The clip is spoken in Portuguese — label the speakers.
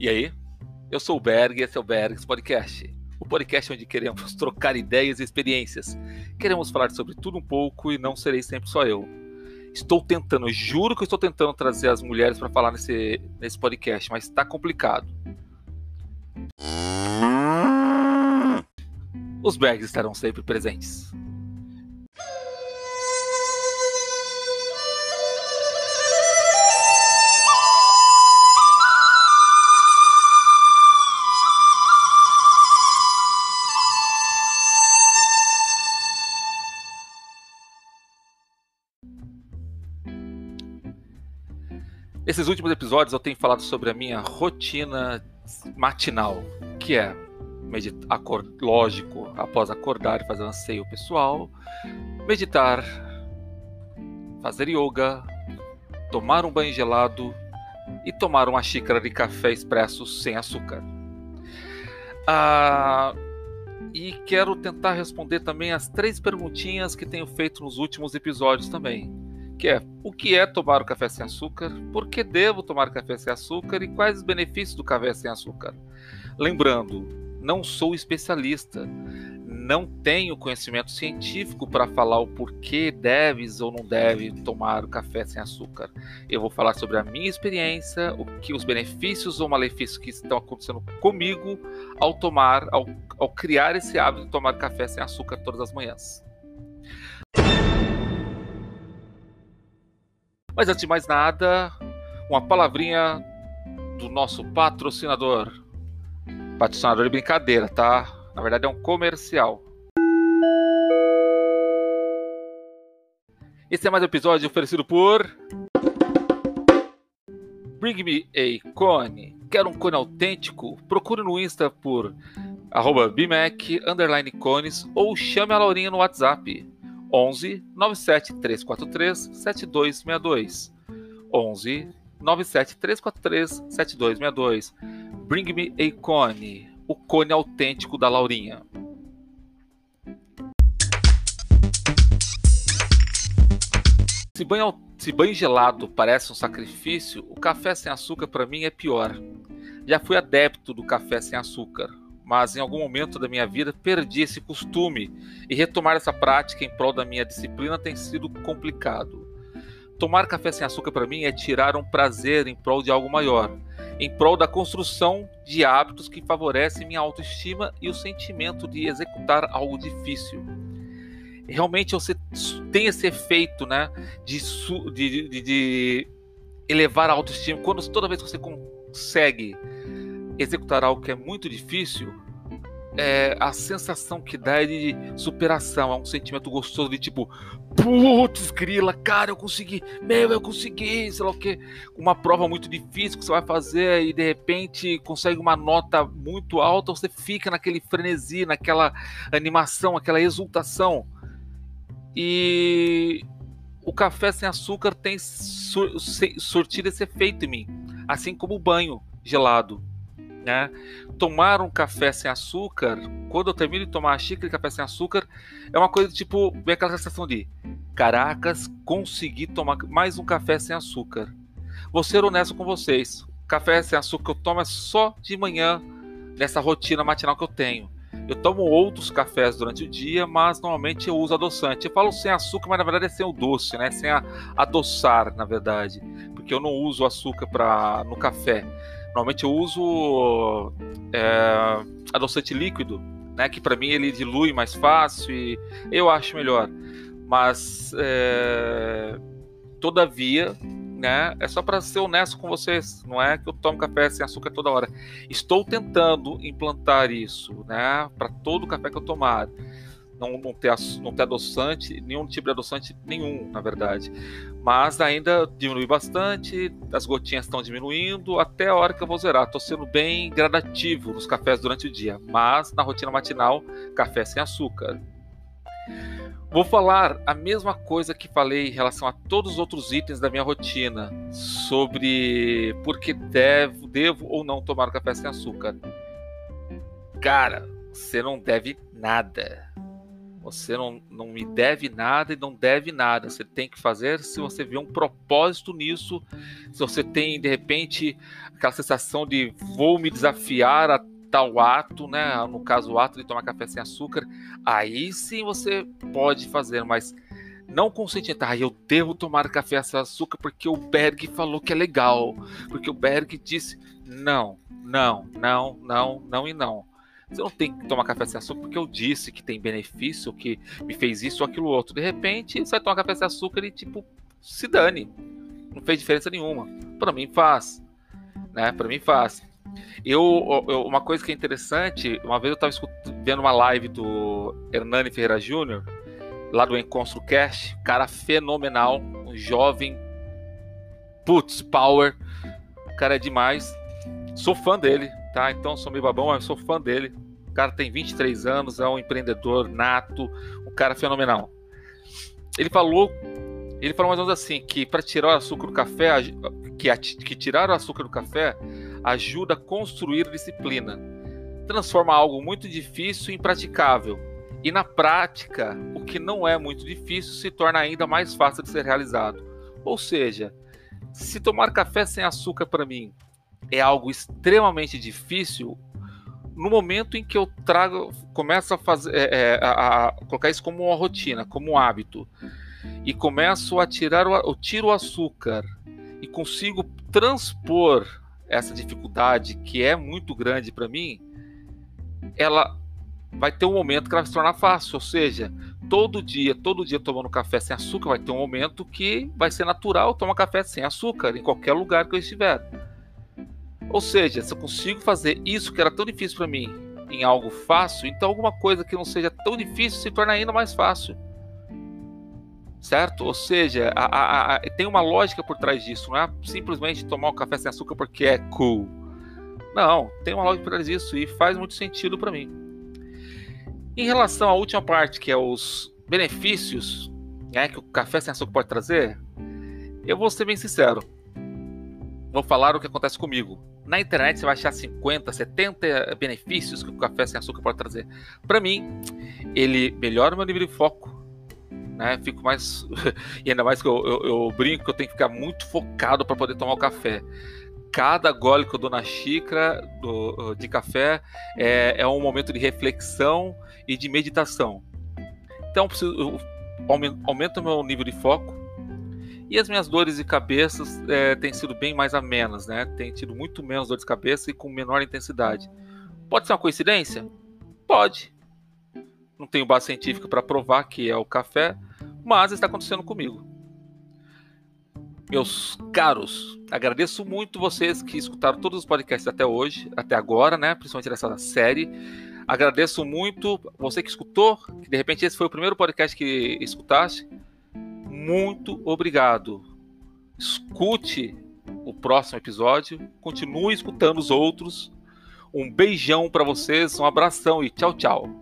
Speaker 1: E aí? Eu sou o Berg e esse é o Bergs Podcast. O podcast onde queremos trocar ideias e experiências. Queremos falar sobre tudo um pouco e não serei sempre só eu. Estou tentando, juro que estou tentando trazer as mulheres para falar nesse, nesse podcast, mas está complicado. Os Bergs estarão sempre presentes. Nesses últimos episódios eu tenho falado sobre a minha rotina matinal, que é meditar, lógico, após acordar e fazer um anseio pessoal, meditar, fazer yoga, tomar um banho gelado e tomar uma xícara de café expresso sem açúcar. Ah, e quero tentar responder também as três perguntinhas que tenho feito nos últimos episódios também que é o que é tomar o café sem açúcar, por que devo tomar café sem açúcar e quais os benefícios do café sem açúcar. Lembrando, não sou especialista, não tenho conhecimento científico para falar o porquê deves ou não deve tomar o café sem açúcar. Eu vou falar sobre a minha experiência, o que os benefícios ou malefícios que estão acontecendo comigo ao tomar, ao, ao criar esse hábito de tomar café sem açúcar todas as manhãs. Mas antes de mais nada, uma palavrinha do nosso patrocinador. Patrocinador de brincadeira, tá? Na verdade é um comercial. Esse é mais um episódio oferecido por Bring Me a Cone. Quer um cone autêntico? Procure no Insta por arroba BMAC, underline cones ou chame a Laurinha no WhatsApp 11 97 343 7262. 11 97 343 7262. Bring Me a Cone, o cone autêntico da Laurinha. Se banho, se banho gelado parece um sacrifício, o café sem açúcar para mim é pior. Já fui adepto do café sem açúcar, mas em algum momento da minha vida perdi esse costume e retomar essa prática em prol da minha disciplina tem sido complicado. Tomar café sem açúcar para mim é tirar um prazer em prol de algo maior, em prol da construção de hábitos que favorecem minha autoestima e o sentimento de executar algo difícil. Realmente você tem esse efeito, né, de, de, de, de elevar a autoestima. Quando toda vez que você consegue executar algo que é muito difícil, é, a sensação que dá é de superação, é um sentimento gostoso de tipo, putz, grila, cara, eu consegui, meu, eu consegui, sei lá o que, uma prova muito difícil que você vai fazer e de repente consegue uma nota muito alta, você fica naquele frenesi, naquela animação, aquela exultação. E o café sem açúcar tem sur surtido esse efeito em mim, assim como o banho gelado. Né? Tomar um café sem açúcar, quando eu termino de tomar a xícara de café sem açúcar, é uma coisa tipo, vem aquela sensação de caracas, consegui tomar mais um café sem açúcar. Vou ser honesto com vocês, café sem açúcar eu tomo é só de manhã, nessa rotina matinal que eu tenho. Eu tomo outros cafés durante o dia, mas normalmente eu uso adoçante. Eu falo sem açúcar, mas na verdade é sem o doce, né? Sem a, adoçar, na verdade, porque eu não uso açúcar para no café. Normalmente eu uso é, adoçante líquido, né? Que para mim ele dilui mais fácil e eu acho melhor. Mas é, todavia, né? É só para ser honesto com vocês. Não é que eu tomo café sem açúcar toda hora. Estou tentando implantar isso, né? Para todo café que eu tomar não, não, ter, não ter adoçante, nenhum tipo de adoçante nenhum, na verdade. Mas ainda diminui bastante, as gotinhas estão diminuindo até a hora que eu vou zerar. Estou sendo bem gradativo nos cafés durante o dia, mas na rotina matinal, café sem açúcar. Vou falar a mesma coisa que falei em relação a todos os outros itens da minha rotina, sobre por que devo, devo ou não tomar café sem açúcar. Cara, você não deve nada Você não, não me deve nada e não deve nada. Você tem que fazer se você vê um propósito nisso. Se você tem, de repente, aquela sensação de vou me desafiar a tal ato, né? No caso, o ato de tomar café sem açúcar. Aí sim você pode fazer, mas não consciente. Ah, eu devo tomar café sem açúcar porque o Berg falou que é legal. Porque o Berg disse. Não, não, não, não, não e não. Você não tem que tomar café sem açúcar porque eu disse que tem benefício, que me fez isso ou aquilo outro. De repente, você vai tomar café sem açúcar e, tipo, se dane. Não fez diferença nenhuma. Para mim faz. Né? Para mim faz. Eu, eu, uma coisa que é interessante, uma vez eu estava vendo uma live do Hernani Ferreira Júnior, lá do Encontro Cast, cara fenomenal, um jovem, putz, power, cara é demais. Sou fã dele, tá? Então sou meio babão, mas sou fã dele. O cara tem 23 anos, é um empreendedor nato, um cara fenomenal. Ele falou, ele falou mais ou menos assim, que para tirar o açúcar do café, que, que tirar o açúcar do café ajuda a construir disciplina. Transforma algo muito difícil em praticável. E na prática, o que não é muito difícil se torna ainda mais fácil de ser realizado. Ou seja, se tomar café sem açúcar para mim é algo extremamente difícil, no momento em que eu trago, começo a fazer, é, é, a, a, colocar isso como uma rotina, como um hábito, e começo a tirar o, tiro o açúcar e consigo transpor essa dificuldade que é muito grande para mim, ela vai ter um momento que ela se tornar fácil, ou seja, todo dia, todo dia tomando café sem açúcar, vai ter um momento que vai ser natural tomar café sem açúcar em qualquer lugar que eu estiver. Ou seja, se eu consigo fazer isso que era tão difícil para mim em algo fácil, então alguma coisa que não seja tão difícil se torna ainda mais fácil. Certo? Ou seja, a, a, a, tem uma lógica por trás disso, não é simplesmente tomar um café sem açúcar porque é cool. Não, tem uma lógica por trás disso e faz muito sentido para mim. Em relação à última parte, que é os benefícios né, que o café sem açúcar pode trazer, eu vou ser bem sincero. Vou falar o que acontece comigo. Na internet você vai achar 50, 70 benefícios que o café sem açúcar pode trazer. Para mim, ele melhora o meu nível de foco. Né? Fico mais. e ainda mais que eu, eu, eu brinco que eu tenho que ficar muito focado para poder tomar o café. Cada gole que eu dou na xícara do, de café é, é um momento de reflexão e de meditação. Então, eu preciso, aumento o meu nível de foco, e as minhas dores de cabeça é, têm sido bem mais amenas, né? Tem tido muito menos dor de cabeça e com menor intensidade. Pode ser uma coincidência? Pode. Não tenho base científica para provar que é o café, mas está acontecendo comigo. Meus caros, agradeço muito vocês que escutaram todos os podcasts até hoje, até agora, né? Principalmente nessa série. Agradeço muito você que escutou, que de repente esse foi o primeiro podcast que escutaste muito obrigado. Escute o próximo episódio, continue escutando os outros. Um beijão para vocês, um abração e tchau, tchau.